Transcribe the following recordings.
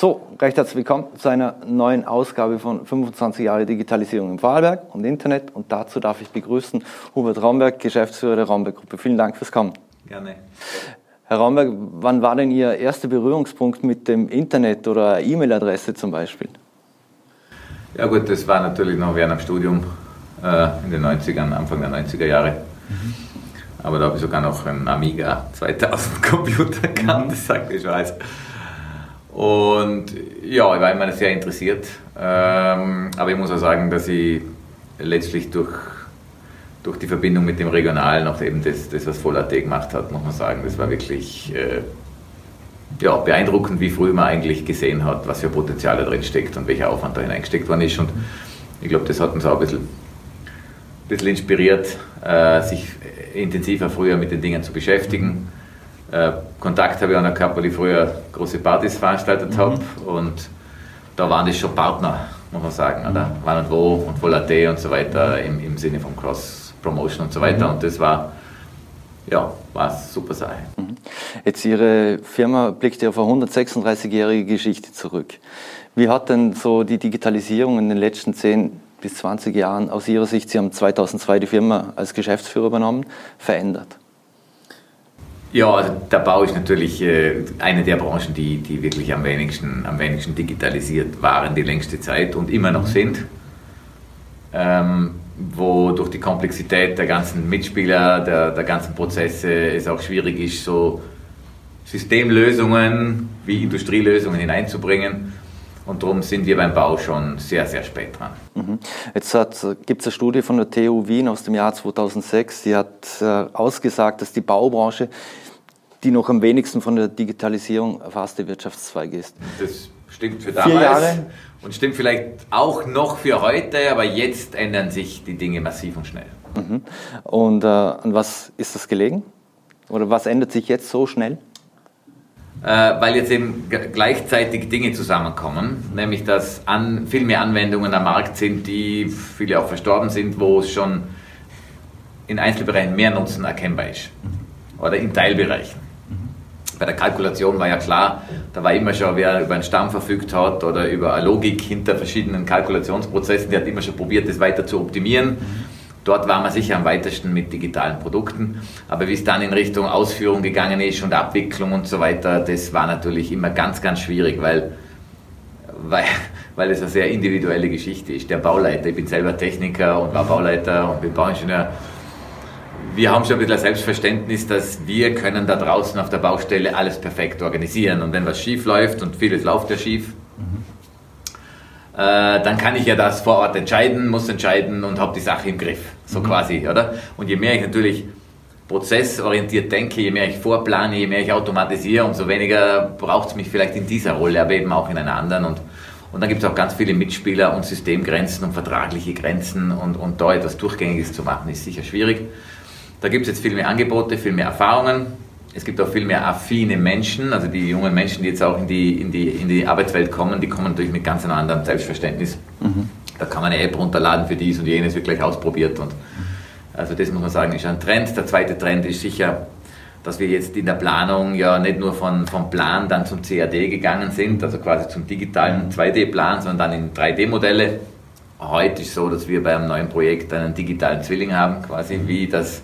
So, recht herzlich willkommen zu einer neuen Ausgabe von 25 Jahre Digitalisierung im Vorarlberg und Internet. Und dazu darf ich begrüßen Hubert Raumberg, Geschäftsführer der Raumberg Gruppe. Vielen Dank fürs Kommen. Gerne. Herr Raumberg, wann war denn Ihr erster Berührungspunkt mit dem Internet oder E-Mail-Adresse zum Beispiel? Ja gut, das war natürlich noch während dem Studium äh, in den 90ern, Anfang der 90er Jahre. Mhm. Aber da habe ich sogar noch einen Amiga 2000 Computer gehabt, mhm. das sagt ich schon alles. Und ja, ich war immer sehr interessiert. Ähm, aber ich muss auch sagen, dass ich letztlich durch, durch die Verbindung mit dem Regionalen auch eben das, das was Voll.at gemacht hat, muss man sagen, das war wirklich äh, ja, beeindruckend, wie früh man eigentlich gesehen hat, was für Potenzial da drin steckt und welcher Aufwand da hineingesteckt worden ist. Und ich glaube, das hat uns auch ein bisschen, ein bisschen inspiriert, äh, sich intensiver früher mit den Dingen zu beschäftigen. Äh, Kontakt habe ich auch noch gehabt, weil ich früher große Partys veranstaltet mhm. habe und da waren das schon Partner, muss man sagen, oder? Mhm. Wann und wo und Volat und so weiter im, im Sinne von Cross-Promotion und so weiter mhm. und das war ja, war eine super Sache. Mhm. Jetzt Ihre Firma blickt ja auf eine 136-jährige Geschichte zurück. Wie hat denn so die Digitalisierung in den letzten 10 bis 20 Jahren aus Ihrer Sicht, Sie haben 2002 die Firma als Geschäftsführer übernommen, verändert? Ja, also der Bau ist natürlich äh, eine der Branchen, die, die wirklich am wenigsten, am wenigsten digitalisiert waren die längste Zeit und immer noch sind. Ähm, wo durch die Komplexität der ganzen Mitspieler, der, der ganzen Prozesse es auch schwierig ist, so Systemlösungen wie Industrielösungen hineinzubringen. Und darum sind wir beim Bau schon sehr, sehr spät dran. Mhm. Jetzt gibt es eine Studie von der TU Wien aus dem Jahr 2006, die hat äh, ausgesagt, dass die Baubranche die noch am wenigsten von der Digitalisierung erfasste Wirtschaftszweig ist. Das stimmt für damals. Vier Jahre. Und stimmt vielleicht auch noch für heute, aber jetzt ändern sich die Dinge massiv und schnell. Mhm. Und äh, an was ist das gelegen? Oder was ändert sich jetzt so schnell? Äh, weil jetzt eben gleichzeitig Dinge zusammenkommen, nämlich dass an, viel mehr Anwendungen am Markt sind, die viele auch verstorben sind, wo es schon in Einzelbereichen mehr Nutzen erkennbar ist. Oder in Teilbereichen bei der Kalkulation war ja klar, da war immer schon, wer über einen Stamm verfügt hat oder über eine Logik hinter verschiedenen Kalkulationsprozessen, der hat immer schon probiert, das weiter zu optimieren. Dort war man sicher am weitesten mit digitalen Produkten. Aber wie es dann in Richtung Ausführung gegangen ist und Abwicklung und so weiter, das war natürlich immer ganz, ganz schwierig, weil, weil, weil es eine sehr individuelle Geschichte ist. Der Bauleiter, ich bin selber Techniker und war Bauleiter und bin Bauingenieur wir haben schon ein bisschen ein Selbstverständnis, dass wir können da draußen auf der Baustelle alles perfekt organisieren. Und wenn was schief läuft, und vieles läuft ja schief, mhm. äh, dann kann ich ja das vor Ort entscheiden, muss entscheiden und habe die Sache im Griff. So mhm. quasi, oder? Und je mehr ich natürlich prozessorientiert denke, je mehr ich vorplane, je mehr ich automatisiere, umso weniger braucht es mich vielleicht in dieser Rolle, aber eben auch in einer anderen. Und, und dann gibt es auch ganz viele Mitspieler und Systemgrenzen und vertragliche Grenzen und, und da etwas Durchgängiges zu machen, ist sicher schwierig. Da gibt es jetzt viel mehr Angebote, viel mehr Erfahrungen. Es gibt auch viel mehr affine Menschen, also die jungen Menschen, die jetzt auch in die, in die, in die Arbeitswelt kommen, die kommen natürlich mit ganz einem anderen Selbstverständnis. Mhm. Da kann man eine App runterladen für dies und jenes, wird gleich ausprobiert. Und also das muss man sagen, ist ein Trend. Der zweite Trend ist sicher, dass wir jetzt in der Planung ja nicht nur von, vom Plan dann zum CAD gegangen sind, also quasi zum digitalen 2D-Plan, sondern dann in 3D-Modelle. Heute ist es so, dass wir bei einem neuen Projekt einen digitalen Zwilling haben, quasi wie das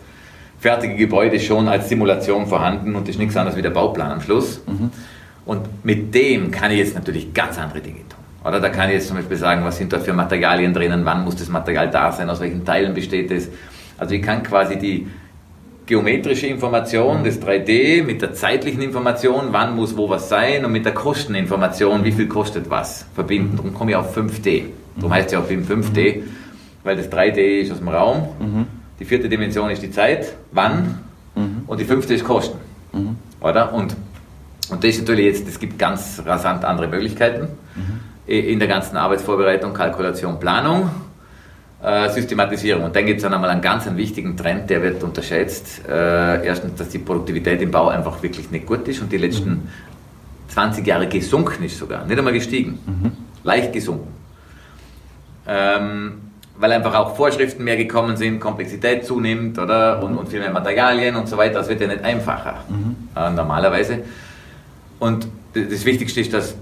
fertige Gebäude schon als Simulation vorhanden und ist nichts anderes wie der Bauplan am Schluss. Mhm. Und mit dem kann ich jetzt natürlich ganz andere Dinge tun. Oder da kann ich jetzt zum Beispiel sagen, was sind da für Materialien drinnen, wann muss das Material da sein, aus welchen Teilen besteht es. Also ich kann quasi die geometrische Information des 3D mit der zeitlichen Information, wann muss wo was sein und mit der Kosteninformation, wie viel kostet was, verbinden. Darum komme ich auf 5D. Darum heißt es ja auch BIM 5D, weil das 3D ist aus dem Raum. Mhm die vierte Dimension ist die Zeit, wann, mhm. und die fünfte ist Kosten. Mhm. Oder? Und, und das ist natürlich jetzt, es gibt ganz rasant andere Möglichkeiten mhm. in der ganzen Arbeitsvorbereitung, Kalkulation, Planung, äh, Systematisierung. Und dann gibt es dann einmal einen ganz einen wichtigen Trend, der wird unterschätzt. Äh, erstens, dass die Produktivität im Bau einfach wirklich nicht gut ist und die letzten 20 mhm. Jahre gesunken ist sogar, nicht einmal gestiegen, mhm. leicht gesunken. Ähm, weil einfach auch Vorschriften mehr gekommen sind, Komplexität zunimmt, oder? Und, und viel mehr Materialien und so weiter. Das wird ja nicht einfacher, mhm. äh, normalerweise. Und das Wichtigste ist, dass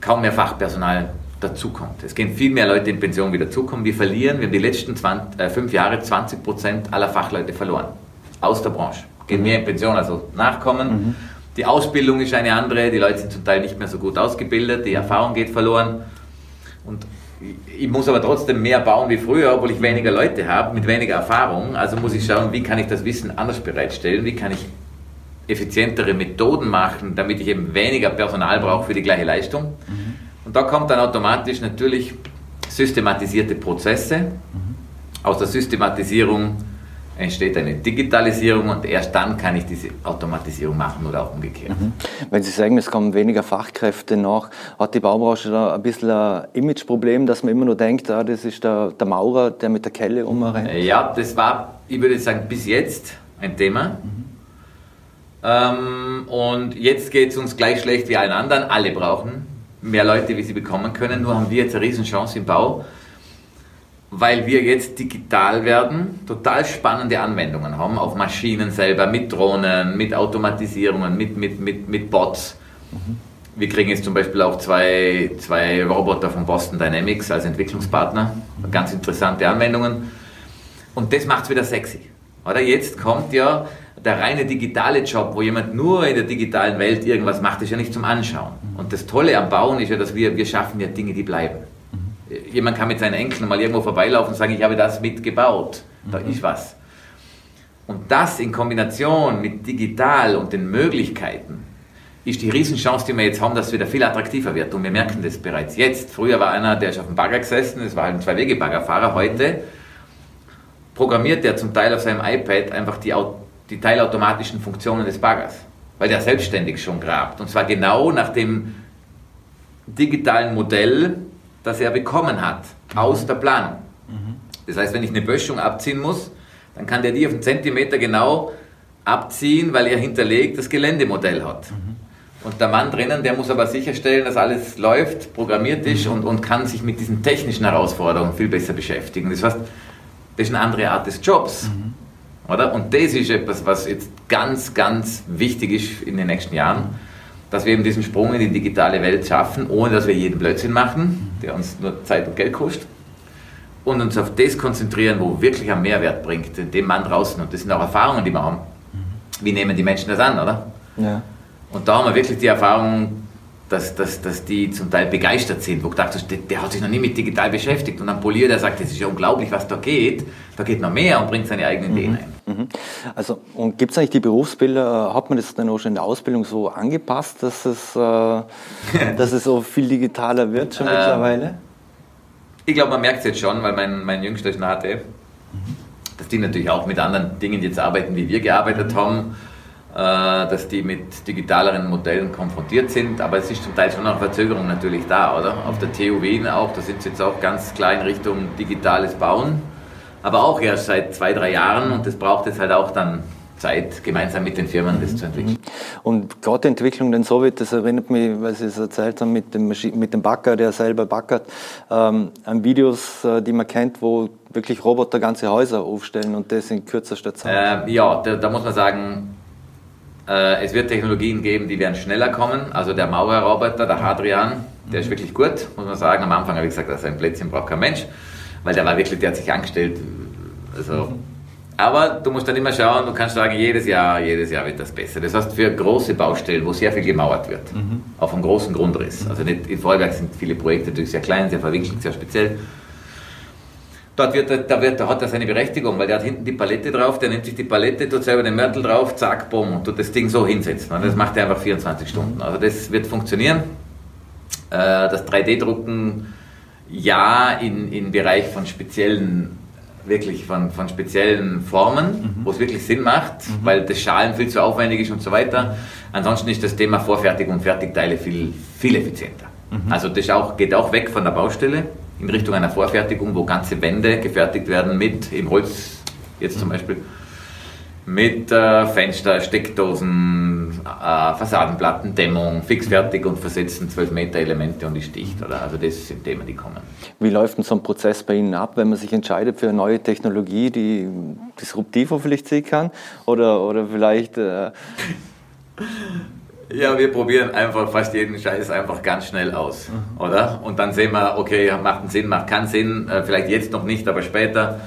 kaum mehr Fachpersonal dazukommt. Es gehen viel mehr Leute in Pension, wie dazukommen. Wir verlieren, wir haben die letzten 20, äh, fünf Jahre 20 Prozent aller Fachleute verloren. Aus der Branche. Gehen mhm. mehr in Pension, also nachkommen. Mhm. Die Ausbildung ist eine andere, die Leute sind zum Teil nicht mehr so gut ausgebildet, die Erfahrung geht verloren. Und ich muss aber trotzdem mehr bauen wie früher, obwohl ich weniger Leute habe, mit weniger Erfahrung. Also muss ich schauen, wie kann ich das Wissen anders bereitstellen, wie kann ich effizientere Methoden machen, damit ich eben weniger Personal brauche für die gleiche Leistung. Mhm. Und da kommt dann automatisch natürlich systematisierte Prozesse. Mhm. Aus der Systematisierung entsteht eine Digitalisierung und erst dann kann ich diese Automatisierung machen oder auch umgekehrt. Mhm. Wenn Sie sagen, es kommen weniger Fachkräfte nach, hat die Baubranche da ein bisschen ein Imageproblem, dass man immer nur denkt, ah, das ist der, der Maurer, der mit der Kelle umrennt? Ja, das war, ich würde sagen, bis jetzt ein Thema. Mhm. Ähm, und jetzt geht es uns gleich schlecht wie allen anderen. Alle brauchen mehr Leute, wie sie bekommen können. Nur haben wir jetzt eine Riesenchance im Bau weil wir jetzt digital werden, total spannende Anwendungen haben auf Maschinen selber, mit Drohnen, mit Automatisierungen, mit, mit, mit, mit Bots. Mhm. Wir kriegen jetzt zum Beispiel auch zwei, zwei Roboter von Boston Dynamics als Entwicklungspartner. Ganz interessante Anwendungen. Und das macht es wieder sexy. Oder jetzt kommt ja der reine digitale Job, wo jemand nur in der digitalen Welt irgendwas macht, ist ja nicht zum Anschauen. Und das Tolle am Bauen ist ja, dass wir, wir schaffen ja Dinge, die bleiben jemand kann mit seinen Enkeln mal irgendwo vorbeilaufen und sagen, ich habe das mitgebaut. Da mhm. ist was. Und das in Kombination mit digital und den Möglichkeiten ist die Riesenchance, die wir jetzt haben, dass es wieder viel attraktiver wird. Und wir merken das bereits jetzt. Früher war einer, der ist auf dem Bagger gesessen, das war halt ein Zwei-Wege-Baggerfahrer. Heute programmiert der zum Teil auf seinem iPad einfach die, die teilautomatischen Funktionen des Baggers, weil der selbstständig schon grabt. Und zwar genau nach dem digitalen Modell, das er bekommen hat aus der Planung. Das heißt, wenn ich eine Böschung abziehen muss, dann kann der die auf einen Zentimeter genau abziehen, weil er hinterlegt das Geländemodell hat. Und der Mann drinnen, der muss aber sicherstellen, dass alles läuft, programmiert ist und, und kann sich mit diesen technischen Herausforderungen viel besser beschäftigen. Das heißt, das ist eine andere Art des Jobs. Mhm. Oder? Und das ist etwas, was jetzt ganz, ganz wichtig ist in den nächsten Jahren dass wir eben diesen Sprung in die digitale Welt schaffen, ohne dass wir jeden Blödsinn machen, der uns nur Zeit und Geld kostet. Und uns auf das konzentrieren, wo wirklich ein Mehrwert bringt, dem Mann draußen. Und das sind auch Erfahrungen, die wir haben. Wie nehmen die Menschen das an, oder? Ja. Und da haben wir wirklich die Erfahrung, dass, dass, dass die zum Teil begeistert sind, wo du dachtest, der, der, hat sich noch nie mit digital beschäftigt. Und dann poliert er sagt, das ist ja unglaublich, was da geht. Da geht noch mehr und bringt seine eigenen Ideen mhm. ein. Mhm. Also, und gibt es eigentlich die Berufsbilder, hat man das dann auch schon in der Ausbildung so angepasst, dass es, äh, dass es so viel digitaler wird schon ähm, mittlerweile? Ich glaube, man merkt es jetzt schon, weil mein, mein Jüngster ist HTF, mhm. dass die natürlich auch mit anderen Dingen jetzt arbeiten, wie wir gearbeitet haben, äh, dass die mit digitaleren Modellen konfrontiert sind, aber es ist zum Teil schon noch Verzögerung natürlich da, oder? Auf der TU Wien auch, da sind sie jetzt auch ganz klar in Richtung digitales Bauen aber auch erst seit zwei, drei Jahren und das braucht jetzt halt auch dann Zeit, gemeinsam mit den Firmen das zu entwickeln. Mhm. Und gerade die Entwicklung den Sowjet, das erinnert mich, weil Sie es erzählt haben, mit dem, mit dem Backer, der selber backert, ähm, an Videos, äh, die man kennt, wo wirklich Roboter ganze Häuser aufstellen und das in kürzester Zeit. Äh, ja, da, da, muss man sagen, äh, es wird Technologien geben, die werden schneller kommen. Also der Maurerroboter, der Hadrian, der ist wirklich gut, muss man sagen. Am Anfang habe ich gesagt, dass ein Plätzchen braucht kein Mensch weil der war wirklich, der hat sich angestellt. Also, mhm. Aber du musst dann immer schauen, du kannst sagen, jedes Jahr, jedes Jahr wird das besser. Das heißt, für große Baustellen, wo sehr viel gemauert wird, mhm. auf einem großen Grundriss, also nicht, in Vorwerk sind viele Projekte natürlich sehr klein, sehr verwinkelt, sehr speziell. Dort wird, da, wird, da hat er seine Berechtigung, weil der hat hinten die Palette drauf, der nimmt sich die Palette, tut selber den Mörtel drauf, zack, bumm, und tut das Ding so hinsetzen. Das macht er einfach 24 Stunden. Also das wird funktionieren. Äh, das 3D-Drucken ja in, in Bereich von speziellen, wirklich von, von speziellen Formen, mhm. wo es wirklich Sinn macht, mhm. weil das Schalen viel zu aufwendig ist und so weiter. Ansonsten ist das Thema Vorfertigung und Fertigteile viel, viel effizienter. Mhm. Also das auch, geht auch weg von der Baustelle in Richtung einer Vorfertigung, wo ganze Wände gefertigt werden mit, im Holz jetzt zum mhm. Beispiel, mit äh, Fenster, Steckdosen, äh, Fassadenplatten, Dämmung, fixfertig und versetzen 12 Meter Elemente und ist dicht. Oder? Also das sind Themen, die kommen. Wie läuft denn so ein Prozess bei Ihnen ab, wenn man sich entscheidet für eine neue Technologie, die disruptiver vielleicht sein kann? Oder, oder vielleicht... Äh Ja, wir probieren einfach fast jeden Scheiß einfach ganz schnell aus, mhm. oder? Und dann sehen wir, okay, macht einen Sinn, macht keinen Sinn, äh, vielleicht jetzt noch nicht, aber später.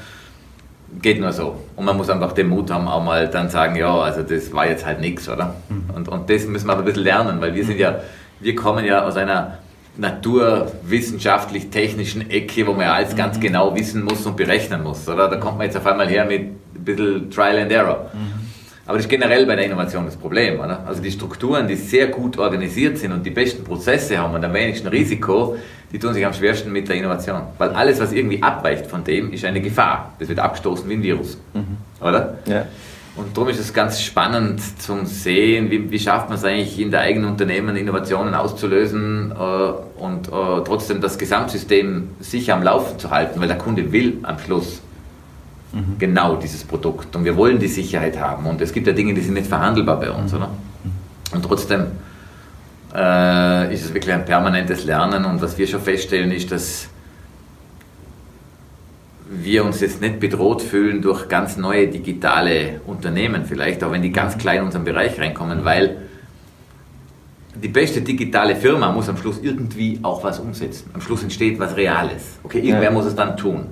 Geht nur so. Und man muss einfach den Mut haben, auch mal dann sagen, ja, also das war jetzt halt nichts, oder? Mhm. Und, und das müssen wir aber ein bisschen lernen, weil wir sind ja, wir kommen ja aus einer naturwissenschaftlich-technischen Ecke, wo man ja alles mhm. ganz genau wissen muss und berechnen muss, oder? Da kommt man jetzt auf einmal her mit ein bisschen Trial and Error. Mhm. Aber das ist generell bei der Innovation das Problem. Oder? Also die Strukturen, die sehr gut organisiert sind und die besten Prozesse haben und am wenigsten Risiko, die tun sich am schwersten mit der Innovation. Weil alles, was irgendwie abweicht von dem, ist eine Gefahr. Das wird abgestoßen wie ein Virus. Mhm. Oder? Ja. Und darum ist es ganz spannend zu sehen, wie, wie, schafft man es eigentlich in der eigenen Unternehmen Innovationen auszulösen äh, und äh, trotzdem das Gesamtsystem sicher am Laufen zu halten, weil der Kunde will am Schluss mhm. genau dieses Produkt. Und wir wollen die Sicherheit haben. Und es gibt ja Dinge, die sind nicht verhandelbar bei uns, mhm. oder? Und trotzdem äh, ist es wirklich ein permanentes Lernen. Und was wir schon feststellen, ist, dass wir uns jetzt nicht bedroht fühlen durch ganz neue digitale Unternehmen vielleicht, auch wenn die ganz klein in unseren Bereich reinkommen, weil die beste digitale Firma muss am Schluss irgendwie auch was umsetzen. Am Schluss entsteht was Reales. Okay, irgendwer ja. muss es dann tun.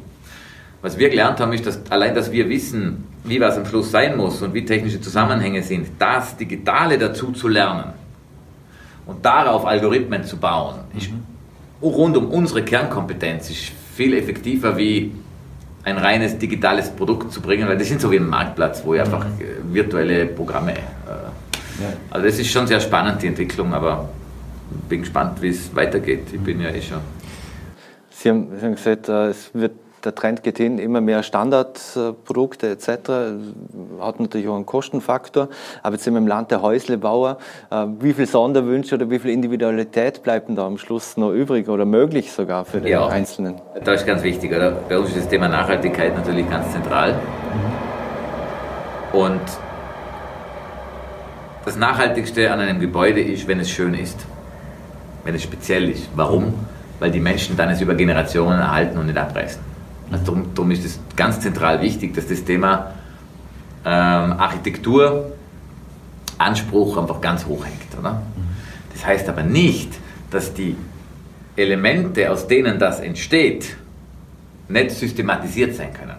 Was wir gelernt haben, ist, dass allein, dass wir wissen, wie was am Schluss sein muss und wie technische Zusammenhänge sind, das Digitale dazu zu lernen und darauf Algorithmen zu bauen, ist mhm. rund um unsere Kernkompetenz ist viel effektiver wie ein reines digitales Produkt zu bringen, weil das sind so wie ein Marktplatz, wo ich mhm. einfach äh, virtuelle Programme. Äh. Also das ist schon sehr spannend, die Entwicklung, aber bin gespannt, wie es weitergeht. Ich bin ja eh schon. Sie haben, Sie haben gesagt, äh, es wird der Trend geht hin, immer mehr Standardprodukte etc. Hat natürlich auch einen Kostenfaktor. Aber jetzt sind wir im Land der Häuslebauer. Äh, wie viel Sonderwünsche oder wie viel Individualität bleibt denn da am Schluss noch übrig oder möglich sogar für den ja, Einzelnen? Das ist ganz wichtig. Oder? Bei uns ist das Thema Nachhaltigkeit natürlich ganz zentral. Und das Nachhaltigste an einem Gebäude ist, wenn es schön ist. Wenn es speziell ist. Warum? Weil die Menschen dann es über Generationen erhalten und nicht abreißen. Also darum, darum ist es ganz zentral wichtig, dass das Thema ähm, Architektur, Anspruch einfach ganz hoch hängt. Oder? Das heißt aber nicht, dass die Elemente, aus denen das entsteht, nicht systematisiert sein können.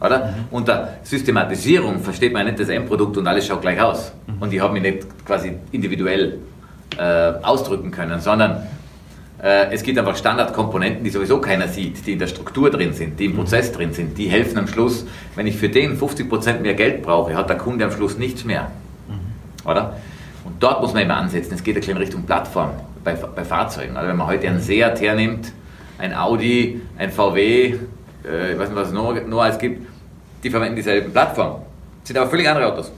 Oder? Mhm. Unter Systematisierung versteht man nicht das Endprodukt und alles schaut gleich aus. Mhm. Und ich habe mich nicht quasi individuell äh, ausdrücken können, sondern es gibt einfach Standardkomponenten, die sowieso keiner sieht, die in der Struktur drin sind, die im Prozess drin sind. Die helfen am Schluss, wenn ich für den 50% mehr Geld brauche, hat der Kunde am Schluss nichts mehr. Mhm. Oder? Und dort muss man immer ansetzen. Es geht ein bisschen in Richtung Plattform bei, bei Fahrzeugen. Also wenn man heute einen Seat hernimmt, ein Audi, ein VW, äh, ich weiß nicht, was es noch, noch alles gibt, die verwenden dieselbe Plattform. Sind aber völlig andere Autos.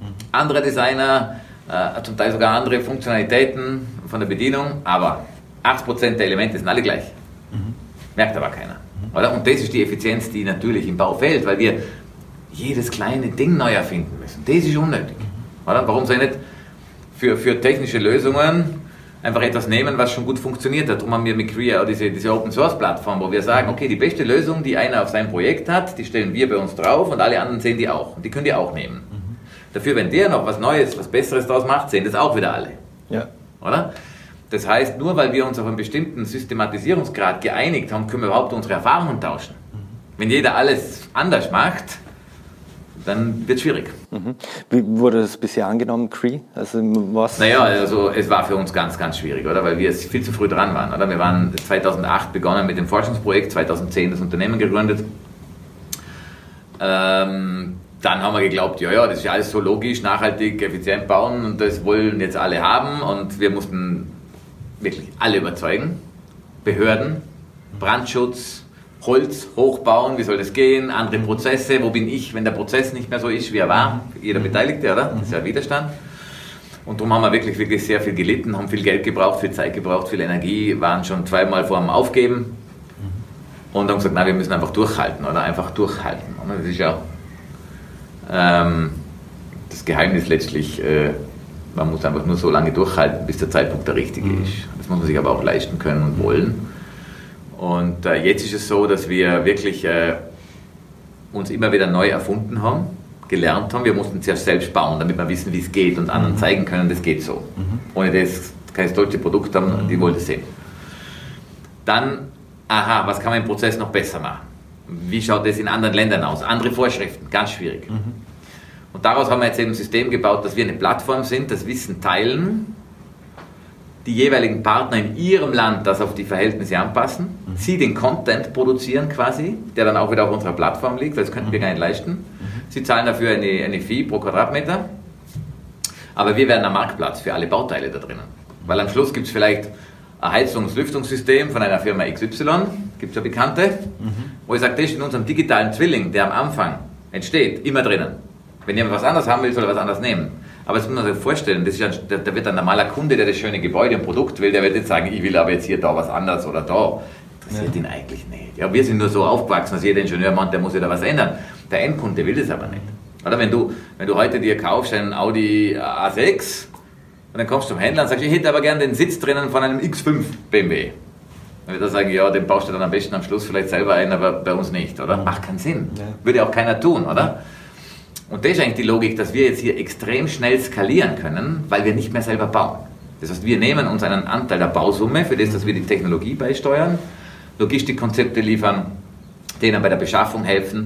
Mhm. Andere Designer, äh, zum Teil sogar andere Funktionalitäten von der Bedienung, aber 80% der Elemente sind alle gleich. Mhm. Merkt aber keiner. Mhm. Oder? Und das ist die Effizienz, die natürlich im Bau fehlt, weil wir jedes kleine Ding neu erfinden müssen. Das ist unnötig. Mhm. Oder? Warum soll ich nicht für, für technische Lösungen einfach etwas nehmen, was schon gut funktioniert hat. Darum haben wir mit Crea diese, diese Open Source Plattform, wo wir sagen, okay, die beste Lösung, die einer auf seinem Projekt hat, die stellen wir bei uns drauf und alle anderen sehen die auch. Und die können die auch nehmen. Mhm. Dafür, wenn der noch was Neues, was Besseres daraus macht, sehen das auch wieder alle. Ja. Oder? Das heißt, nur weil wir uns auf einen bestimmten Systematisierungsgrad geeinigt haben, können wir überhaupt unsere Erfahrungen tauschen. Wenn jeder alles anders macht, dann wird es schwierig. Mhm. Wie wurde das bisher angenommen, Cree? Also was? Naja, also es war für uns ganz, ganz schwierig, oder? Weil wir viel zu früh dran waren. Oder? Wir waren 2008 begonnen mit dem Forschungsprojekt, 2010 das Unternehmen gegründet. Ähm, dann haben wir geglaubt, ja, ja, das ist ja alles so logisch, nachhaltig, effizient bauen und das wollen jetzt alle haben und wir mussten wirklich alle überzeugen. Behörden, Brandschutz, Holz hochbauen, wie soll das gehen, andere Prozesse, wo bin ich, wenn der Prozess nicht mehr so ist, wie er war, jeder mhm. Beteiligte, oder? Das ist ja Widerstand. Und darum haben wir wirklich, wirklich sehr viel gelitten, haben viel Geld gebraucht, viel Zeit gebraucht, viel Energie, waren schon zweimal vor dem Aufgeben mhm. und haben gesagt, nein, wir müssen einfach durchhalten, oder? Einfach durchhalten. Und das ist ja ähm, das Geheimnis letztlich, äh, man muss einfach nur so lange durchhalten, bis der Zeitpunkt der richtige mhm. ist. Das muss man sich aber auch leisten können und wollen. Und äh, jetzt ist es so, dass wir wirklich äh, uns immer wieder neu erfunden haben, gelernt haben. Wir mussten es ja selbst bauen, damit wir wissen, wie es geht und anderen mhm. zeigen können, das geht so. Mhm. Ohne das kein deutsche Produkt haben, die wollen es sehen. Dann, aha, was kann man im Prozess noch besser machen? Wie schaut das in anderen Ländern aus? Andere Vorschriften, ganz schwierig. Mhm. Und daraus haben wir jetzt eben ein System gebaut, dass wir eine Plattform sind, das Wissen teilen, die jeweiligen Partner in ihrem Land das auf die Verhältnisse anpassen, mhm. sie den Content produzieren quasi, der dann auch wieder auf unserer Plattform liegt, weil das könnten wir mhm. gar nicht leisten. Mhm. Sie zahlen dafür eine, eine Fee pro Quadratmeter, aber wir werden am Marktplatz für alle Bauteile da drinnen. Weil am Schluss gibt es vielleicht ein Heizungs-Lüftungssystem von einer Firma XY, gibt es ja bekannte, mhm. wo ich sage, das ist in unserem digitalen Zwilling, der am Anfang entsteht, immer drinnen. Wenn jemand was anderes haben will, soll er was anderes nehmen. Aber das muss man sich vorstellen, das ist ein, da wird ein normaler Kunde, der das schöne Gebäude und Produkt will, der wird nicht sagen, ich will aber jetzt hier da was anderes oder da. Interessiert ja. ihn eigentlich nicht. Ja, wir sind nur so aufgewachsen, dass jeder Ingenieur meint, der muss ja da was ändern. Der Endkunde will das aber nicht. Oder wenn du, wenn du heute dir kaufst einen Audi A6 und dann kommst du zum Händler und sagst, ich hätte aber gerne den Sitz drinnen von einem X5 BMW. Dann wird er sagen, ja, den baust du dann am besten am Schluss vielleicht selber ein, aber bei uns nicht, oder? Macht keinen Sinn. Ja. Würde auch keiner tun, oder? Und das ist eigentlich die Logik, dass wir jetzt hier extrem schnell skalieren können, weil wir nicht mehr selber bauen. Das heißt, wir nehmen uns einen Anteil der Bausumme, für das, dass wir die Technologie beisteuern, Logistikkonzepte liefern, denen bei der Beschaffung helfen,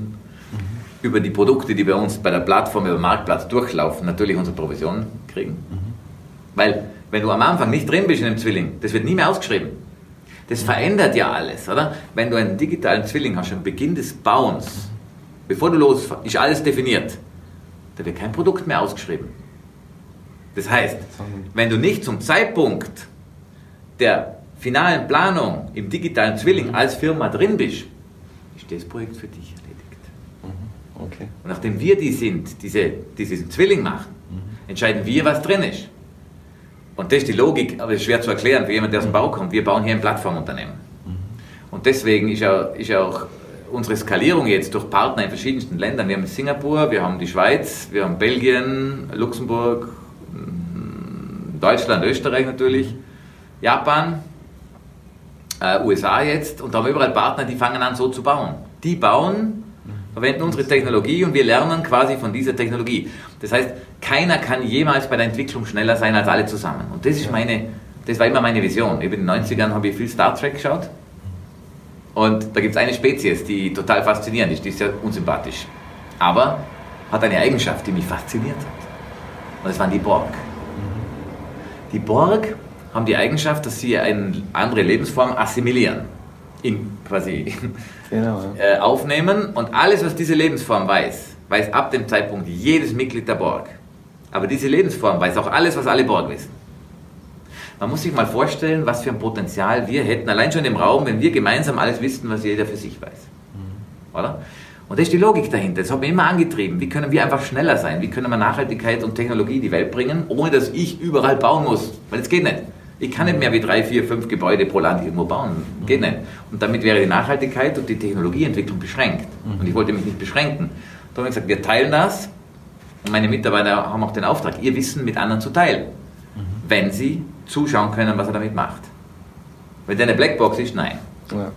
mhm. über die Produkte, die bei uns bei der Plattform, über den Marktplatz durchlaufen, natürlich unsere Provision kriegen. Mhm. Weil, wenn du am Anfang nicht drin bist in einem Zwilling, das wird nie mehr ausgeschrieben. Das verändert ja alles, oder? Wenn du einen digitalen Zwilling hast, am Beginn des Bauens, bevor du los, ist alles definiert da wird kein Produkt mehr ausgeschrieben. Das heißt, wenn du nicht zum Zeitpunkt der finalen Planung im digitalen Zwilling als Firma drin bist, ist das Projekt für dich erledigt. Mhm. Okay. Und nachdem wir die sind, diese, diesen Zwilling machen, mhm. entscheiden wir, was drin ist. Und das ist die Logik, aber es ist schwer zu erklären für jemanden, der aus dem Bau kommt. Wir bauen hier ein Plattformunternehmen. Mhm. Und deswegen ist auch, ist auch unsere Skalierung jetzt durch Partner in verschiedensten Ländern, wir haben Singapur, wir haben die Schweiz, wir haben Belgien, Luxemburg, mm, Deutschland, Österreich natürlich, Japan, äh, USA jetzt und da haben wir überall Partner, die fangen an so zu bauen. Die bauen, verwenden unsere Technologie und wir lernen quasi von dieser Technologie. Das heißt, keiner kann jemals bei der Entwicklung schneller sein als alle zusammen. Und das ist meine, das war immer meine Vision. In den 90ern habe ich viel Star Trek geschaut und da gibt es eine Spezies, die total faszinierend ist, die ist ja unsympathisch. Aber hat eine Eigenschaft, die mich fasziniert hat. Und das waren die Borg. Die Borg haben die Eigenschaft, dass sie eine andere Lebensform assimilieren. In, quasi genau, ja. äh, aufnehmen und alles, was diese Lebensform weiß, weiß ab dem Zeitpunkt jedes Mitglied der Borg. Aber diese Lebensform weiß auch alles, was alle Borg wissen. Man muss sich mal vorstellen, was für ein Potenzial wir hätten, allein schon im Raum, wenn wir gemeinsam alles wissen, was jeder für sich weiß. Mhm. Oder? Und das ist die Logik dahinter. Das hat mich immer angetrieben. Wie können wir einfach schneller sein? Wie können wir Nachhaltigkeit und Technologie in die Welt bringen, ohne dass ich überall bauen muss? Weil es geht nicht. Ich kann nicht mehr wie drei, vier, fünf Gebäude pro Land irgendwo bauen. Geht nicht. Und damit wäre die Nachhaltigkeit und die Technologieentwicklung beschränkt. Mhm. Und ich wollte mich nicht beschränken. Da habe ich gesagt, wir teilen das. Und meine Mitarbeiter haben auch den Auftrag, ihr Wissen mit anderen zu teilen. Mhm. Wenn sie zuschauen können, was er damit macht. Wenn der eine Blackbox ist, nein. Ja.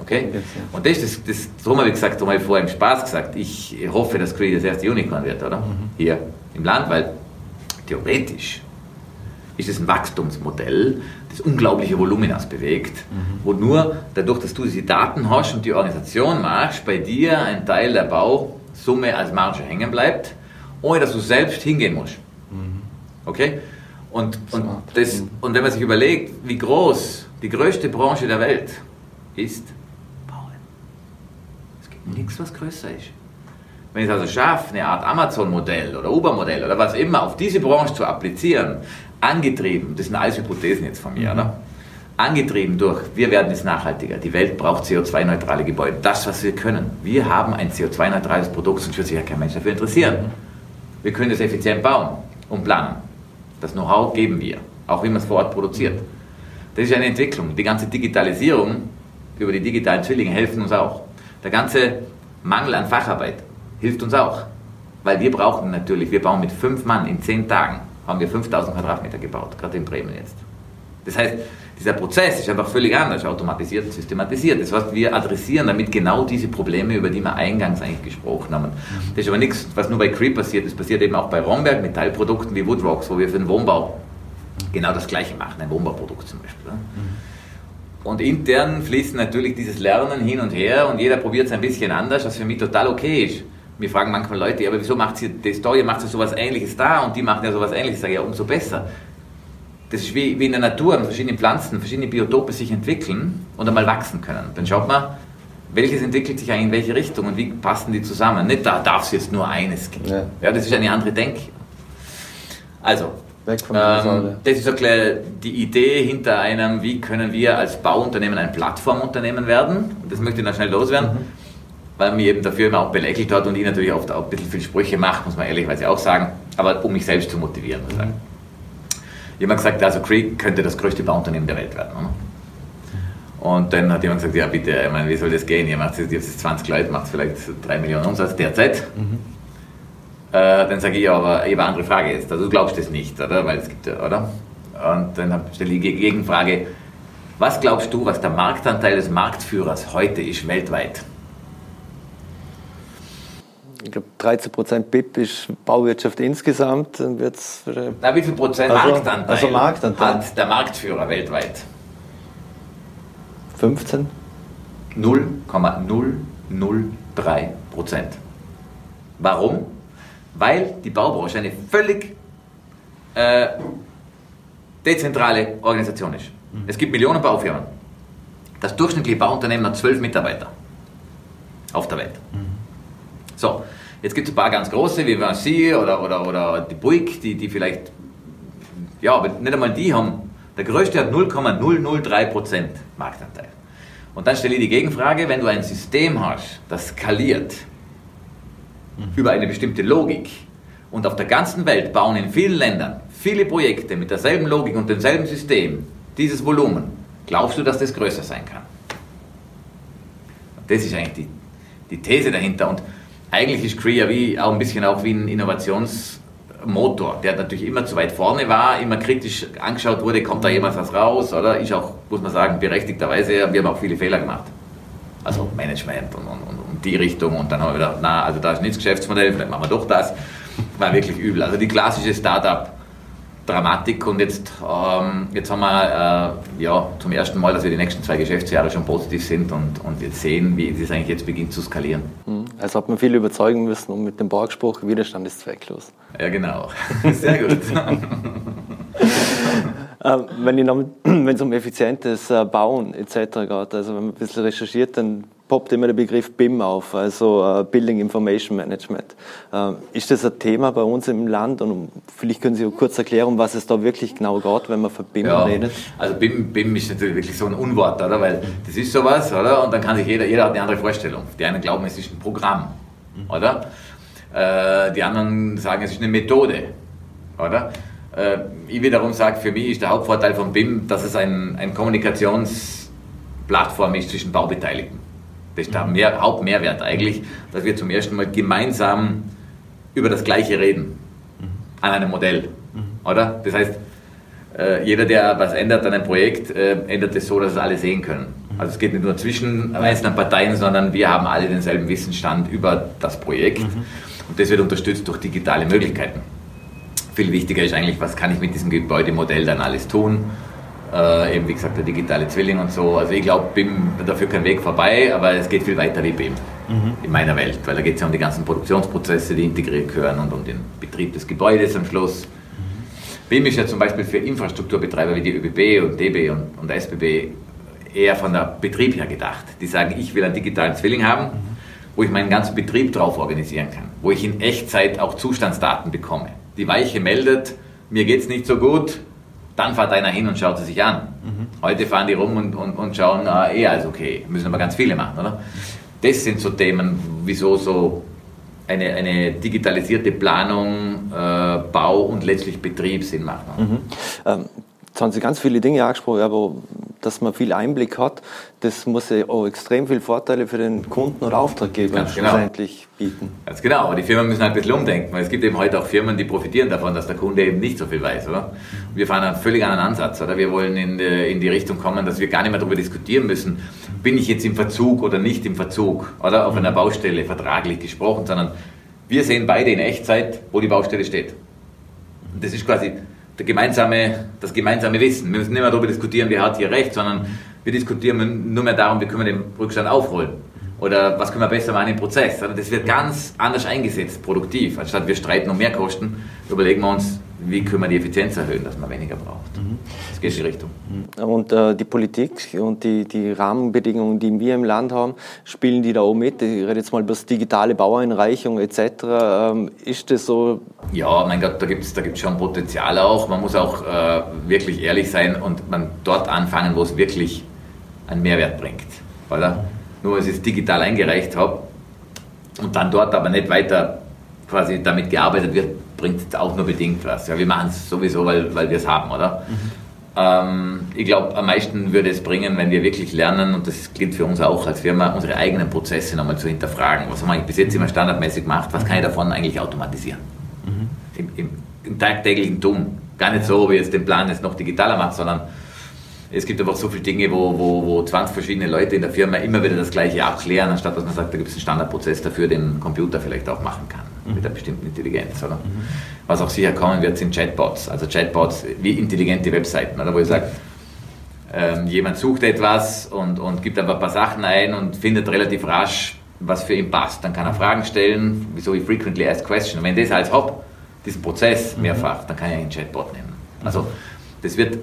Okay? Und das ist das, das darum habe ich gesagt, darum habe ich vorher im Spaß gesagt, ich hoffe, dass Cree das erste Unicorn wird, oder? Mhm. Hier im Land, weil theoretisch ist es ein Wachstumsmodell, das unglaubliche Voluminas bewegt, mhm. wo nur dadurch, dass du diese Daten hast und die Organisation machst, bei dir ein Teil der Bausumme als Marge hängen bleibt, ohne dass du selbst hingehen musst. Mhm. Okay? Und, und, das, und wenn man sich überlegt, wie groß die größte Branche der Welt ist, bauen. Es gibt nichts, was größer ist. Wenn ich es also schaffe, eine Art Amazon-Modell oder Uber-Modell oder was immer auf diese Branche zu applizieren, angetrieben, das sind alles Hypothesen jetzt von mir, mhm. oder? angetrieben durch, wir werden jetzt nachhaltiger, die Welt braucht CO2-neutrale Gebäude, das, was wir können. Wir haben ein CO2-neutrales Produkt, sonst wird sich ja kein Mensch dafür interessieren. Mhm. Wir können es effizient bauen und planen. Das Know-how geben wir, auch wie man es vor Ort produziert. Das ist eine Entwicklung. Die ganze Digitalisierung über die digitalen Zwillinge helfen uns auch. Der ganze Mangel an Facharbeit hilft uns auch. Weil wir brauchen natürlich, wir bauen mit fünf Mann in zehn Tagen, haben wir 5000 Quadratmeter gebaut, gerade in Bremen jetzt. Das heißt, dieser Prozess ist einfach völlig anders, automatisiert, systematisiert. Das heißt, wir adressieren damit genau diese Probleme, über die wir eingangs eigentlich gesprochen haben. Das ist aber nichts, was nur bei Cree passiert, das passiert eben auch bei Romberg mit Teilprodukten wie Woodrocks, wo wir für den Wohnbau genau das Gleiche machen, ein Wohnbauprodukt zum Beispiel. Und intern fließt natürlich dieses Lernen hin und her und jeder probiert es ein bisschen anders, was für mich total okay ist. Mir fragen manchmal Leute, aber wieso macht sie die Story, macht sie sowas ähnliches da und die machen ja sowas ähnliches, sage ich, ja, umso besser. Das ist wie, wie in der Natur, verschiedene Pflanzen, verschiedene Biotope sich entwickeln und einmal wachsen können. Dann schaut man, welches entwickelt sich eigentlich in welche Richtung und wie passen die zusammen. Nicht, da darf es jetzt nur eines geben. Ja. ja das ist eine andere Denke. Also, Weg vom ähm, das ist so die Idee hinter einem, wie können wir als Bauunternehmen ein Plattformunternehmen werden. Und das möchte ich noch schnell loswerden, mhm. weil mir eben dafür immer auch belächelt hat und ich natürlich oft auch ein bisschen viel Sprüche mache, muss man ehrlicherweise auch sagen, aber um mich selbst zu motivieren. Muss ich sagen. Jemand gesagt, also Creek könnte das größte Bauunternehmen der Welt werden. Und dann hat jemand gesagt, ja bitte, ich meine, wie soll das gehen? Ihr macht jetzt 20 Leute, macht vielleicht 3 Millionen Umsatz derzeit. Mhm. Äh, dann sage ich, aber ich habe eine andere Frage jetzt. Also du glaubst das nicht, oder? Weil es gibt ja, oder? Und dann stelle ich die Gegenfrage, was glaubst du, was der Marktanteil des Marktführers heute ist weltweit? Ich glaube, 13% BIP ist Bauwirtschaft insgesamt. Dann wird's Na, wie viel Prozent also, Marktanteil, also Marktanteil hat der Marktführer weltweit? 15? 0,003 Prozent. Warum? weil die Baubranche eine völlig äh, dezentrale Organisation ist. Mhm. Es gibt Millionen Baufirmen. Das durchschnittliche Bauunternehmen hat zwölf Mitarbeiter auf der Welt. Mhm. So, jetzt gibt es ein paar ganz große, wie Vinci oder, oder, oder die Buick, die, die vielleicht, ja, aber nicht einmal die haben, der größte hat 0,003% Marktanteil. Und dann stelle ich die Gegenfrage, wenn du ein System hast, das skaliert, mhm. über eine bestimmte Logik. Und auf der ganzen Welt bauen in vielen Ländern viele Projekte mit derselben Logik und demselben System dieses Volumen. Glaubst du, dass das größer sein kann? Das ist eigentlich die, die These dahinter. Und eigentlich ist Crea wie auch ein bisschen auch wie ein Innovationsmotor, der natürlich immer zu weit vorne war, immer kritisch angeschaut wurde, kommt da jemand was raus, oder? Ist auch, muss man sagen, berechtigterweise, wir haben auch viele Fehler gemacht. Also Management und, und, und die Richtung und dann haben wir wieder, na, also da ist nicht das Geschäftsmodell, vielleicht machen wir doch das. War wirklich übel. Also die klassische Startup- Dramatik und jetzt, ähm, jetzt haben wir äh, ja, zum ersten Mal, dass wir die nächsten zwei Geschäftsjahre schon positiv sind und, und jetzt sehen, wie es eigentlich jetzt beginnt zu skalieren. Hm. Also hat man viel überzeugen müssen und mit dem Borgspruch, Widerstand ist zwecklos. Ja, genau. Sehr gut. Ähm, wenn es um effizientes äh, Bauen etc. geht, also wenn man ein bisschen recherchiert, dann poppt immer der Begriff BIM auf, also uh, Building Information Management. Uh, ist das ein Thema bei uns im Land und vielleicht können Sie kurz erklären, um was es da wirklich genau geht, wenn man von BIM ja, redet? Also BIM, BIM ist natürlich wirklich so ein Unwort, oder? Weil das ist sowas, oder? Und dann kann sich jeder, jeder hat eine andere Vorstellung. Die einen glauben, es ist ein Programm, oder? Uh, die anderen sagen, es ist eine Methode, oder? ich wiederum sage, für mich ist der Hauptvorteil von BIM, dass es ein, ein Kommunikationsplattform ist zwischen Baubeteiligten. Das ist der mehr, Hauptmehrwert eigentlich, dass wir zum ersten Mal gemeinsam über das Gleiche reden. An einem Modell. Oder? Das heißt, äh, jeder, der was ändert an einem Projekt, äh, ändert es so, dass es alle sehen können. Also es geht nicht nur zwischen einzelnen Parteien, sondern wir haben alle denselben Wissensstand über das Projekt. Und das wird unterstützt durch digitale Möglichkeiten. Viel wichtiger ist eigentlich, was kann ich mit diesem Gebäudemodell dann alles tun äh, eben wie gesagt der digitale Zwilling und so. Also ich glaube, BIM, dafür kein Weg vorbei, aber es geht viel weiter wie BIM mhm. in meiner Welt, weil da geht es ja um die ganzen Produktionsprozesse, die integriert gehören und um den Betrieb des Gebäudes am Schluss. Mhm. BIM ist ja zum Beispiel für Infrastrukturbetreiber wie die ÖBB und DB und, und SBB eher von der Betrieb her gedacht. Die sagen, ich will einen digitalen Zwilling haben, mhm. wo ich meinen ganzen Betrieb drauf organisieren kann, wo ich in Echtzeit auch Zustandsdaten bekomme. Die Weiche meldet, mir geht es nicht so gut, dann fährt einer hin und schaut sie sich an. Mhm. Heute fahren die rum und, und, und schauen, ah, eh alles okay. Müssen aber ganz viele machen, oder? Das sind so Themen, wieso so eine, eine digitalisierte Planung, äh, Bau und letztlich Betrieb Sinn machen. Mhm. Ähm, jetzt haben Sie ganz viele Dinge angesprochen, aber dass man viel Einblick hat, das muss ja auch extrem viele Vorteile für den Kunden oder Auftraggeber Ganz genau. schlussendlich bieten. Ganz genau, aber die Firmen müssen halt ein bisschen umdenken, weil es gibt eben heute auch Firmen, die profitieren davon, dass der Kunde eben nicht so viel weiß, oder? Wir fahren einen völlig anderen Ansatz, oder? Wir wollen in die, in die Richtung kommen, dass wir gar nicht mehr darüber diskutieren müssen, bin ich jetzt im Verzug oder nicht im Verzug, oder? Auf einer Baustelle vertraglich gesprochen, sondern wir sehen beide in Echtzeit, wo die Baustelle steht. Und das ist quasi der gemeinsame, das gemeinsame Wissen. Wir müssen nicht mehr darüber diskutieren, wer hat hier recht, sondern wir diskutieren nur mehr darum, wie können wir den Rückstand aufholen. Oder was können wir besser machen im Prozess. Also das wird ganz anders eingesetzt, produktiv. Anstatt wir streiten um mehr Kosten, überlegen wir uns, wie können wir die Effizienz erhöhen, dass man weniger braucht. Mhm. Das geht in die Richtung. Mhm. Und äh, die Politik und die, die Rahmenbedingungen, die wir im Land haben, spielen die da auch mit? Ich rede jetzt mal über das digitale Baueinreichung etc. Ähm, ist das so? Ja, mein Gott, da gibt es da gibt's schon Potenzial auch. Man muss auch äh, wirklich ehrlich sein und man dort anfangen, wo es wirklich einen Mehrwert bringt. Oder? Nur, als ich es digital eingereicht habe und dann dort aber nicht weiter quasi damit gearbeitet wird, bringt es auch nur bedingt was. Ja, wir machen es sowieso, weil, weil wir es haben, oder? Mhm. Ähm, ich glaube, am meisten würde es bringen, wenn wir wirklich lernen, und das gilt für uns auch als Firma, unsere eigenen Prozesse nochmal zu hinterfragen. Was haben wir bis jetzt immer standardmäßig gemacht? Was kann ich davon eigentlich automatisieren? Mhm. Im, im, Im tagtäglichen Tun. Gar nicht so, ob ich jetzt den Plan jetzt noch digitaler mache, sondern es gibt einfach so viele Dinge, wo, wo, wo 20 verschiedene Leute in der Firma immer wieder das Gleiche abklären, anstatt dass man sagt, da gibt es einen Standardprozess dafür, den Computer vielleicht auch machen kann, mhm. mit einer bestimmten Intelligenz. Oder? Mhm. Was auch sicher kommen wird, sind Chatbots. Also Chatbots wie intelligente Webseiten, oder? wo ich sage, ähm, jemand sucht etwas und, und gibt aber ein paar Sachen ein und findet relativ rasch, was für ihn passt. Dann kann er Fragen stellen, wieso ich frequently asked question. Und wenn das als habe, diesen Prozess mhm. mehrfach, dann kann ich einen Chatbot nehmen. Also das wird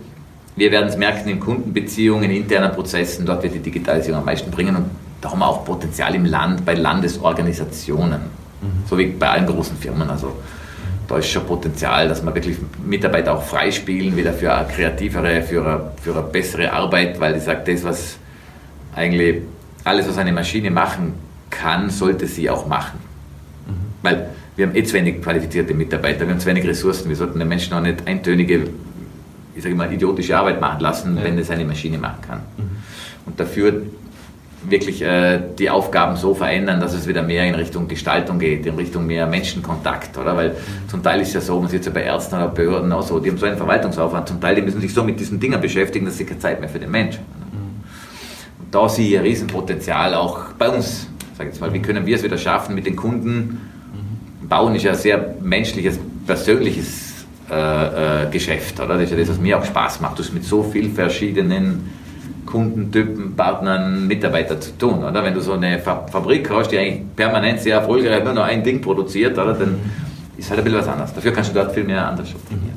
wir werden es merken in Kundenbeziehungen, in internen Prozessen, dort wird die Digitalisierung am meisten bringen und da haben wir auch Potenzial im Land, bei Landesorganisationen, mhm. so wie bei allen großen Firmen. Also da ist schon Potenzial, dass wir wirklich Mitarbeiter auch freispielen, wieder für eine kreativere, für eine, für eine bessere Arbeit, weil ich sage, das, was eigentlich alles, was eine Maschine machen kann, sollte sie auch machen. Mhm. Weil wir haben eh zu wenig qualifizierte Mitarbeiter, wir haben zu wenig Ressourcen, wir sollten den Menschen auch nicht eintönige ich sage mal, idiotische Arbeit machen lassen, ja. wenn das eine Maschine machen kann. Mhm. Und dafür wirklich äh, die Aufgaben so verändern, dass es wieder mehr in Richtung Gestaltung geht, in Richtung mehr Menschenkontakt, oder? Weil mhm. zum Teil ist ja so, man sieht es ja bei Ärzten oder Behörden auch so, die haben so einen Verwaltungsaufwand, zum Teil, die müssen sich so mit diesen Dingen beschäftigen, dass sie keine Zeit mehr für den Menschen mhm. Und da sehe ich ein Riesenpotenzial auch bei uns, sage ich jetzt mal, wie können wir es wieder schaffen mit den Kunden? Mhm. Bauen ist ja ein sehr menschliches, persönliches äh, äh, Geschäft, oder? Das ist ja das, was mir auch Spaß macht. Du hast mit so vielen verschiedenen Kundentypen, Partnern, Mitarbeitern zu tun, oder? Wenn du so eine Fabrik hast, die eigentlich permanent sehr erfolgreich nur noch ein Ding produziert, oder? Dann ist halt ein bisschen was anderes. Dafür kannst du dort viel mehr anders optimieren.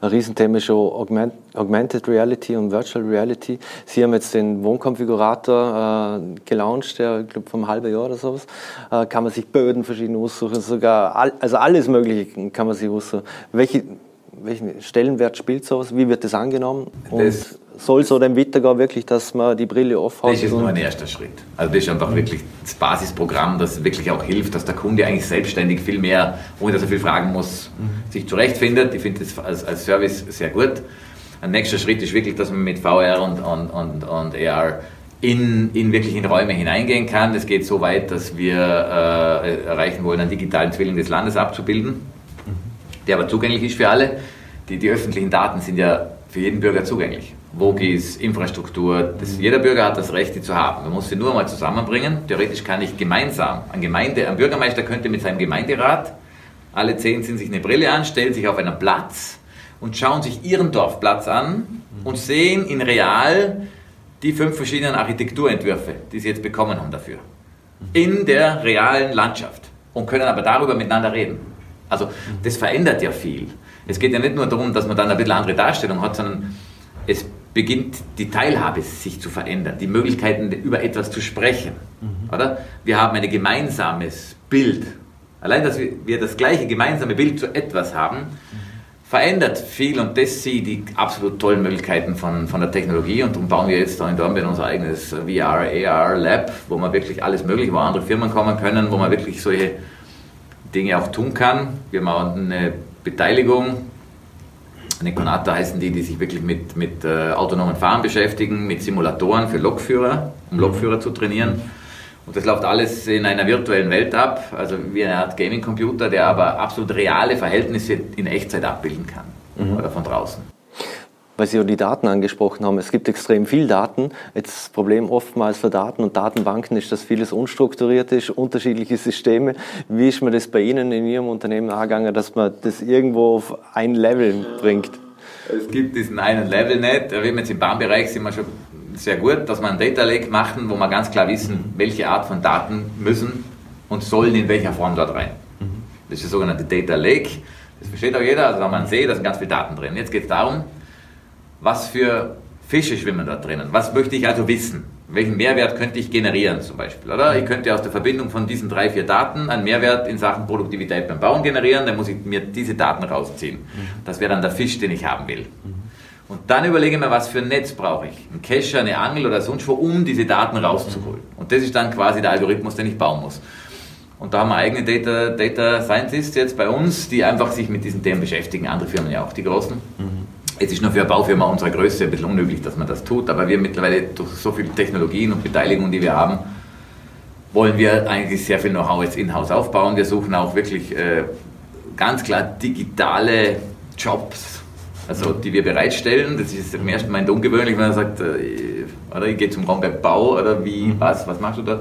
Ein Riesenthema ist schon Augment, Augmented Reality und Virtual Reality. Sie haben jetzt den Wohnkonfigurator äh, gelauncht, der, ich glaube, vom halben Jahr oder sowas. Äh, kann man sich Böden verschieden aussuchen, sogar, all, also alles Mögliche kann man sich aussuchen. Welche, welchen Stellenwert spielt sowas? Wie wird das angenommen? Und das soll so dem weitergehen, wirklich, dass man die Brille aufhat? Das ist nur ein erster Schritt. Also das ist einfach mhm. wirklich das Basisprogramm, das wirklich auch hilft, dass der Kunde eigentlich selbstständig viel mehr, ohne dass er viel fragen muss, mhm. sich zurechtfindet. Ich finde das als, als Service sehr gut. Ein nächster Schritt ist wirklich, dass man mit VR und, und, und, und AR in, in wirklich in Räume hineingehen kann. Das geht so weit, dass wir äh, erreichen wollen, einen digitalen Zwilling des Landes abzubilden der aber zugänglich ist für alle. Die, die öffentlichen Daten sind ja für jeden Bürger zugänglich. Wogis, Infrastruktur, das, jeder Bürger hat das Recht, die zu haben. Man muss sie nur mal zusammenbringen. Theoretisch kann ich gemeinsam, ein, Gemeinde, ein Bürgermeister könnte mit seinem Gemeinderat, alle zehn ziehen sich eine Brille an, stellen sich auf einen Platz und schauen sich ihren Dorfplatz an und sehen in real die fünf verschiedenen Architekturentwürfe, die sie jetzt bekommen haben dafür. In der realen Landschaft. Und können aber darüber miteinander reden. Also das verändert ja viel. Es geht ja nicht nur darum, dass man dann eine bisschen andere Darstellung hat, sondern es beginnt die Teilhabe sich zu verändern, die Möglichkeiten über etwas zu sprechen. Mhm. Oder? Wir haben ein gemeinsames Bild. Allein, dass wir das gleiche gemeinsame Bild zu etwas haben, verändert viel und das sind die absolut tollen Möglichkeiten von, von der Technologie und darum bauen wir jetzt da in Dornbirn unser eigenes VR, AR Lab, wo man wirklich alles mögliche, wo andere Firmen kommen können, wo man wirklich solche Dinge auch tun kann. Wir machen eine Beteiligung Neconata heißen die, die sich wirklich mit, mit äh, autonomen Fahren beschäftigen, mit Simulatoren für Lokführer, um Lokführer zu trainieren. Und das läuft alles in einer virtuellen Welt ab, also wie eine Art Gaming-Computer, der aber absolut reale Verhältnisse in Echtzeit abbilden kann mhm. oder von draußen weil Sie ja die Daten angesprochen haben. Es gibt extrem viel Daten. Jetzt das Problem oftmals für Daten und Datenbanken ist, dass vieles unstrukturiert ist, unterschiedliche Systeme. Wie ist man das bei Ihnen in Ihrem Unternehmen angegangen, dass man das irgendwo auf ein Level bringt? Es gibt diesen einen Level nicht. Wir jetzt im Bahnbereich sind wir schon sehr gut, dass wir ein Data Lake machen, wo wir ganz klar wissen, welche Art von Daten müssen und sollen in welcher Form dort rein. Das ist der sogenannte Data Lake. Das versteht auch jeder. Also wir einen See, da sind ganz viele Daten drin. Jetzt geht es darum, was für Fische schwimmen da drinnen? Was möchte ich also wissen? Welchen Mehrwert könnte ich generieren zum Beispiel? Oder ich könnte aus der Verbindung von diesen drei, vier Daten einen Mehrwert in Sachen Produktivität beim Bauen generieren, dann muss ich mir diese Daten rausziehen. Das wäre dann der Fisch, den ich haben will. Und dann überlege ich mir, was für ein Netz brauche ich. Ein Kescher, eine Angel oder sonst wo, um diese Daten rauszuholen. Und das ist dann quasi der Algorithmus, den ich bauen muss. Und da haben wir eigene Data, Data Scientists jetzt bei uns, die einfach sich mit diesen Themen beschäftigen, andere Firmen ja auch, die großen. Mhm. Es ist nur für eine Baufirma unserer Größe ein bisschen unüblich, dass man das tut, aber wir mittlerweile durch so viele Technologien und Beteiligungen, die wir haben, wollen wir eigentlich sehr viel Know-how jetzt in-house aufbauen. Wir suchen auch wirklich äh, ganz klar digitale Jobs, also die wir bereitstellen. Das ist im ersten Moment ungewöhnlich, wenn man sagt, äh, oder ich gehe zum Raumberg Bau oder wie, mhm. was, was machst du da?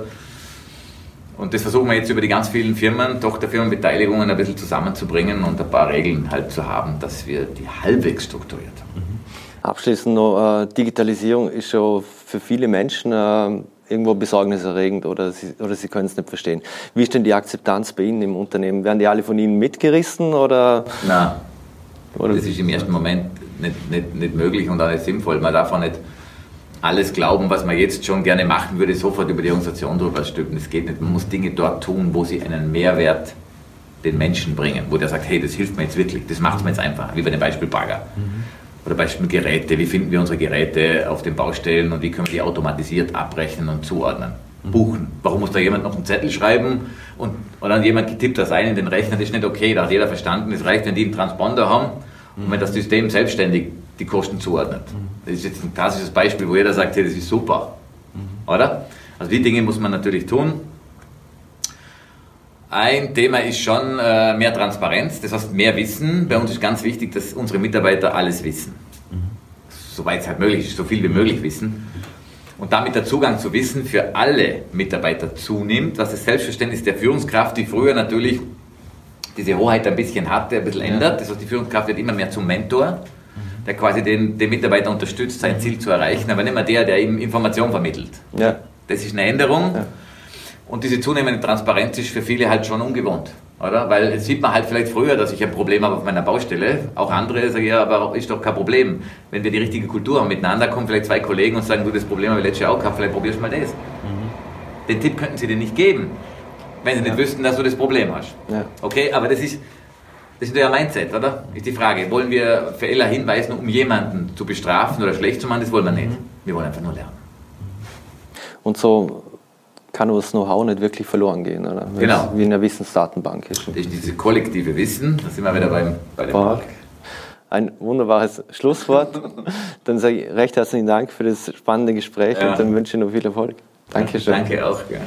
Und das versuchen wir jetzt über die ganz vielen Firmen, Tochterfirmenbeteiligungen ein bisschen zusammenzubringen und ein paar Regeln halt zu haben, dass wir die halbwegs strukturiert haben. Mhm. Abschließend noch, äh, Digitalisierung ist schon für viele Menschen äh, irgendwo besorgniserregend oder sie, oder sie können es nicht verstehen. Wie ist denn die Akzeptanz bei Ihnen im Unternehmen? Werden die alle von Ihnen mitgerissen oder? Nein, oder? das ist im ersten Moment nicht, nicht, nicht möglich und auch nicht sinnvoll. Man darf auch nicht alles glauben, was man jetzt schon gerne machen würde, sofort über die Organisation drüber stülpen. Das geht nicht. Man muss Dinge dort tun, wo sie einen Mehrwert den Menschen bringen, wo der sagt, hey, das hilft mir jetzt wirklich, das macht es mir jetzt einfach, wie bei dem Beispiel Bagger. Mhm. Oder Beispiel Geräte, wie finden wir unsere Geräte auf den Baustellen und wie können wir die automatisiert abrechnen und zuordnen. Mhm. Buchen. Warum muss da jemand noch einen Zettel schreiben und oder jemand getippt das ein in den Rechner? Das ist nicht okay, da hat jeder verstanden. Es reicht, wenn die einen Transponder haben und wenn das System selbstständig die Kosten zuordnet. Das ist jetzt ein klassisches Beispiel, wo jeder sagt, hey, das ist super. Oder? Also die Dinge muss man natürlich tun. Ein Thema ist schon äh, mehr Transparenz, das heißt mehr Wissen. Bei uns ist ganz wichtig, dass unsere Mitarbeiter alles wissen. Soweit es halt möglich ist, so viel wie möglich wissen. Und damit der Zugang zu Wissen für alle Mitarbeiter zunimmt, was das Selbstverständnis der Führungskraft, die früher natürlich diese Hoheit ein bisschen hatte, ein bisschen ändert. Das heißt, die Führungskraft wird immer mehr zum Mentor der quasi den, den Mitarbeiter unterstützt, sein Ziel zu erreichen, aber nicht mehr der, der ihm Information vermittelt. Ja. Das ist eine Änderung. Ja. Und diese zunehmende Transparenz ist für viele halt schon ungewohnt. Oder? Weil jetzt sieht man halt vielleicht früher, dass ich ein Problem habe auf meiner Baustelle. Auch andere sagen, ja, aber ist doch kein Problem. Wenn wir die richtige Kultur haben miteinander, kommen vielleicht zwei Kollegen und sagen, du, das Problem habe ich letztes Jahr auch gehabt, vielleicht probierst du mal das. Mhm. Den Tipp könnten sie dir nicht geben, wenn sie ja. nicht wüssten, dass du das Problem hast. Ja. Okay, aber das ist, das ist ja Mindset, oder? Ist die Frage. Wollen wir Fehler hinweisen, um jemanden zu bestrafen oder schlecht zu machen? Das wollen wir nicht. Wir wollen einfach nur lernen. Und so kann das Know-how nicht wirklich verloren gehen, oder? Wenn genau. Wie in einer Wissensdatenbank ist. Das ist dieses kollektive Wissen, da sind wir wieder beim, bei dem Park. Ein wunderbares Schlusswort. dann sage ich recht herzlichen Dank für das spannende Gespräch ja. und dann wünsche ich noch viel Erfolg. Dankeschön. Danke auch. Gerne.